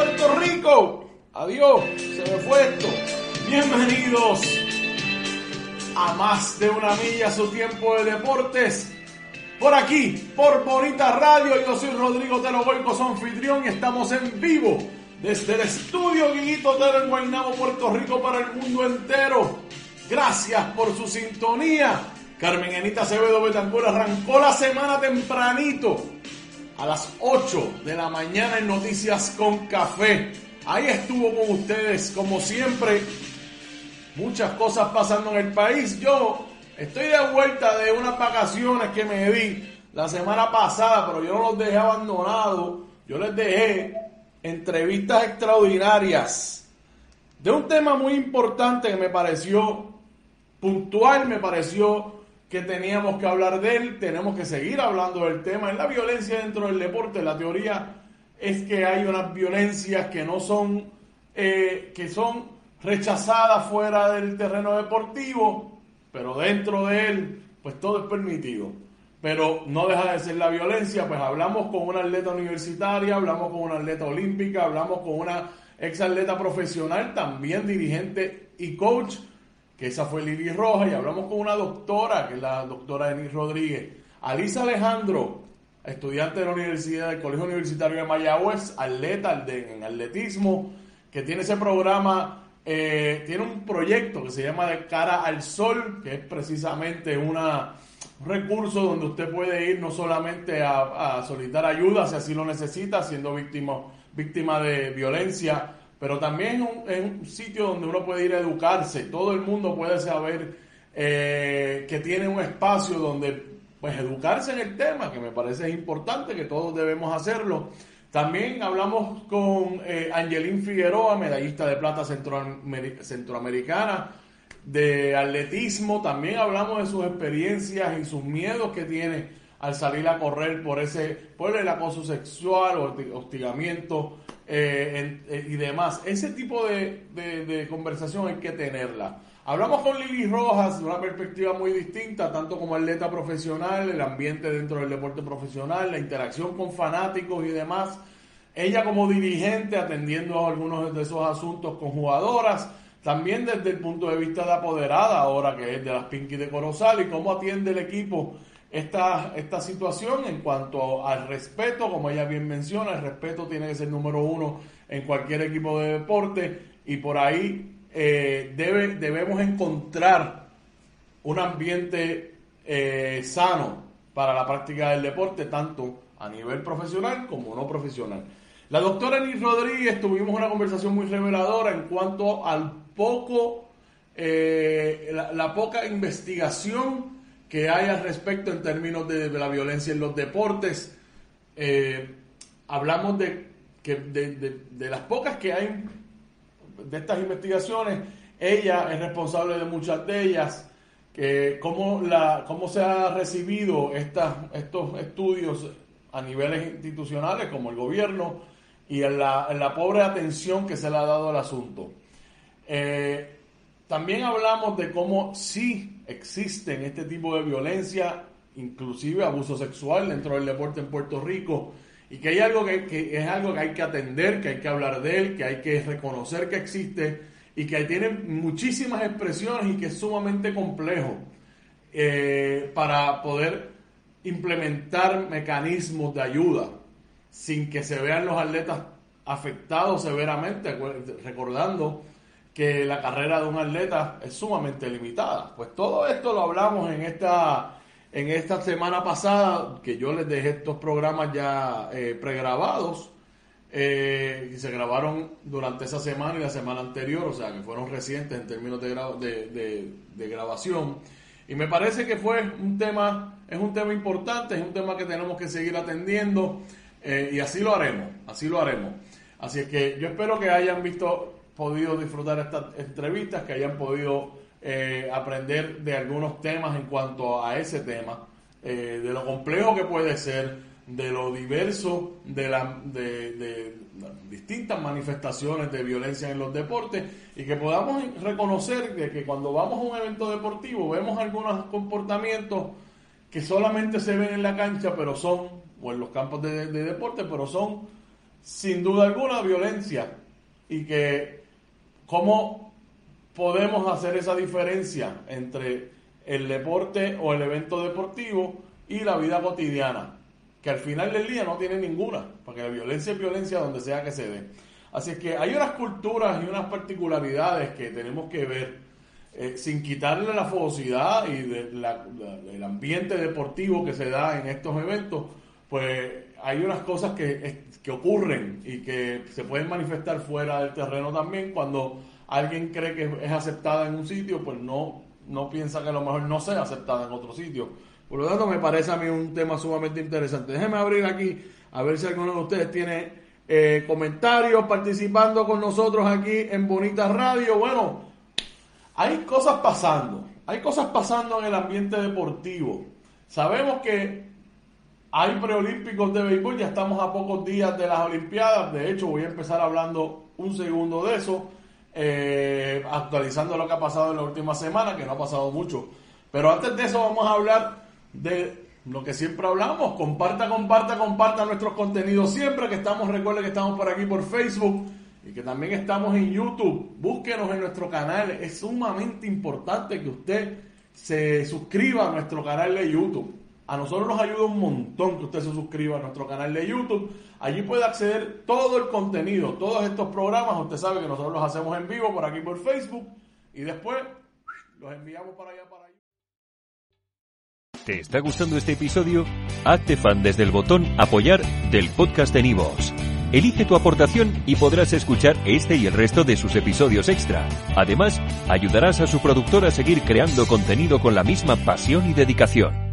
Puerto Rico. Adiós, se me fue esto. Bienvenidos a más de una milla su tiempo de deportes. Por aquí, por Bonita Radio, yo soy Rodrigo Telo su anfitrión y estamos en vivo desde el estudio Guiguito Tero en Guaynabo, Puerto Rico para el mundo entero. Gracias por su sintonía. Carmen Enita Acevedo Betancur arrancó la semana tempranito a las 8 de la mañana en Noticias con Café. Ahí estuvo con ustedes, como siempre. Muchas cosas pasando en el país. Yo estoy de vuelta de unas vacaciones que me di la semana pasada, pero yo no los dejé abandonados. Yo les dejé entrevistas extraordinarias de un tema muy importante que me pareció puntual, me pareció que teníamos que hablar de él, tenemos que seguir hablando del tema. En la violencia dentro del deporte, la teoría es que hay unas violencias que no son, eh, que son rechazadas fuera del terreno deportivo, pero dentro de él, pues todo es permitido. Pero no deja de ser la violencia, pues hablamos con una atleta universitaria, hablamos con una atleta olímpica, hablamos con una ex atleta profesional, también dirigente y coach que esa fue Lili Roja, y hablamos con una doctora, que es la doctora Denis Rodríguez. Alisa Alejandro, estudiante de la Universidad del Colegio Universitario de Mayagüez, atleta en atletismo, que tiene ese programa, eh, tiene un proyecto que se llama De Cara al Sol, que es precisamente una, un recurso donde usted puede ir no solamente a, a solicitar ayuda si así lo necesita, siendo víctima, víctima de violencia pero también es un, sitio donde uno puede ir a educarse, todo el mundo puede saber eh, que tiene un espacio donde pues educarse en el tema, que me parece importante, que todos debemos hacerlo. También hablamos con eh, Angelín Figueroa, medallista de plata centroamericana de atletismo. También hablamos de sus experiencias y sus miedos que tiene al salir a correr por ese, por el acoso sexual o hostigamiento eh, eh, y demás. Ese tipo de, conversación hay que tenerla. Hablamos con Lili Rojas de una perspectiva muy distinta, tanto como atleta profesional, el ambiente dentro del deporte profesional, la interacción con fanáticos y demás. Ella como dirigente atendiendo algunos de esos asuntos con jugadoras, también desde el punto de vista de apoderada, ahora que es de las Pinky de Corozal, y cómo atiende el equipo esta, esta situación en cuanto al respeto, como ella bien menciona, el respeto tiene que ser número uno en cualquier equipo de deporte y por ahí eh, debe, debemos encontrar un ambiente eh, sano para la práctica del deporte, tanto a nivel profesional como no profesional. La doctora Nis Rodríguez tuvimos una conversación muy reveladora en cuanto al poco, eh, la poca investigación que hay al respecto en términos de, la violencia en los deportes. Eh, hablamos de, que de, las pocas que hay de estas investigaciones, ella es responsable de muchas de ellas. Que cómo, la, cómo se ha recibido estas, estos estudios a niveles institucionales como el gobierno y la, la pobre atención que se le ha dado al asunto. Eh, también hablamos de cómo sí existen este tipo de violencia, inclusive abuso sexual dentro del deporte en Puerto Rico, y que hay algo que, es algo que hay que atender, que hay que hablar de él, que hay que reconocer que existe y que tiene muchísimas expresiones y que es sumamente complejo eh, para poder implementar mecanismos de ayuda sin que se vean los atletas afectados severamente, recordando que la carrera de un atleta es sumamente limitada. Pues todo esto lo hablamos en esta, en esta semana pasada, que yo les dejé estos programas ya eh, pregrabados, eh, y se grabaron durante esa semana y la semana anterior, o sea, que fueron recientes en términos de, grabación. Y me parece que fue un tema, es un tema importante, es un tema que tenemos que seguir atendiendo, eh, y así lo haremos, así lo haremos. Así que yo espero que hayan visto podido disfrutar estas entrevistas, que hayan podido eh, aprender de algunos temas en cuanto a ese tema, eh, de lo complejo que puede ser, de lo diverso de, la, de, distintas manifestaciones de violencia en los deportes y que podamos reconocer que, que cuando vamos a un evento deportivo vemos algunos comportamientos que solamente se ven en la cancha, pero son, o en los campos de, deporte, pero son sin duda alguna violencia y que cómo podemos hacer esa diferencia entre el deporte o el evento deportivo y la vida cotidiana, que al final del día no tiene ninguna, porque la violencia es violencia donde sea que se dé. Así es que hay unas culturas y unas particularidades que tenemos que ver eh, sin quitarle la fogosidad y del ambiente deportivo que se da en estos eventos, pues hay unas cosas que, que ocurren y que se pueden manifestar fuera del terreno también cuando alguien cree que es aceptada en un sitio, pues no, no piensa que a lo mejor no sea aceptada en otro sitio. Por lo tanto, me parece a mí un tema sumamente interesante. Déjeme abrir aquí a ver si alguno de ustedes tiene eh, comentarios participando con nosotros aquí en Bonita Radio. Bueno, hay cosas pasando, hay cosas pasando en el ambiente deportivo. Sabemos que hay preolímpicos de béisbol, ya estamos a pocos días de las Olimpiadas. De hecho, voy a empezar hablando un segundo de eso, eh, actualizando lo que ha pasado en la última semana, que no ha pasado mucho. Pero antes de eso, vamos a hablar de lo que siempre hablamos. Comparta, comparta, comparta nuestros contenidos siempre que estamos. Recuerde que estamos por aquí por Facebook y que también estamos en YouTube. Búsquenos en nuestro canal. Es sumamente importante que usted se suscriba a nuestro canal de YouTube. A nosotros nos ayuda un montón que usted se suscriba a nuestro canal de YouTube. Allí puede acceder todo el contenido, todos estos programas. Usted sabe que nosotros los hacemos en vivo por aquí por Facebook y después los enviamos para allá para allá. ¿Te está gustando este episodio? Hazte fan desde el botón apoyar del podcast de Nivos. Elige tu aportación y podrás escuchar este y el resto de sus episodios extra. Además, ayudarás a su productor a seguir creando contenido con la misma pasión y dedicación.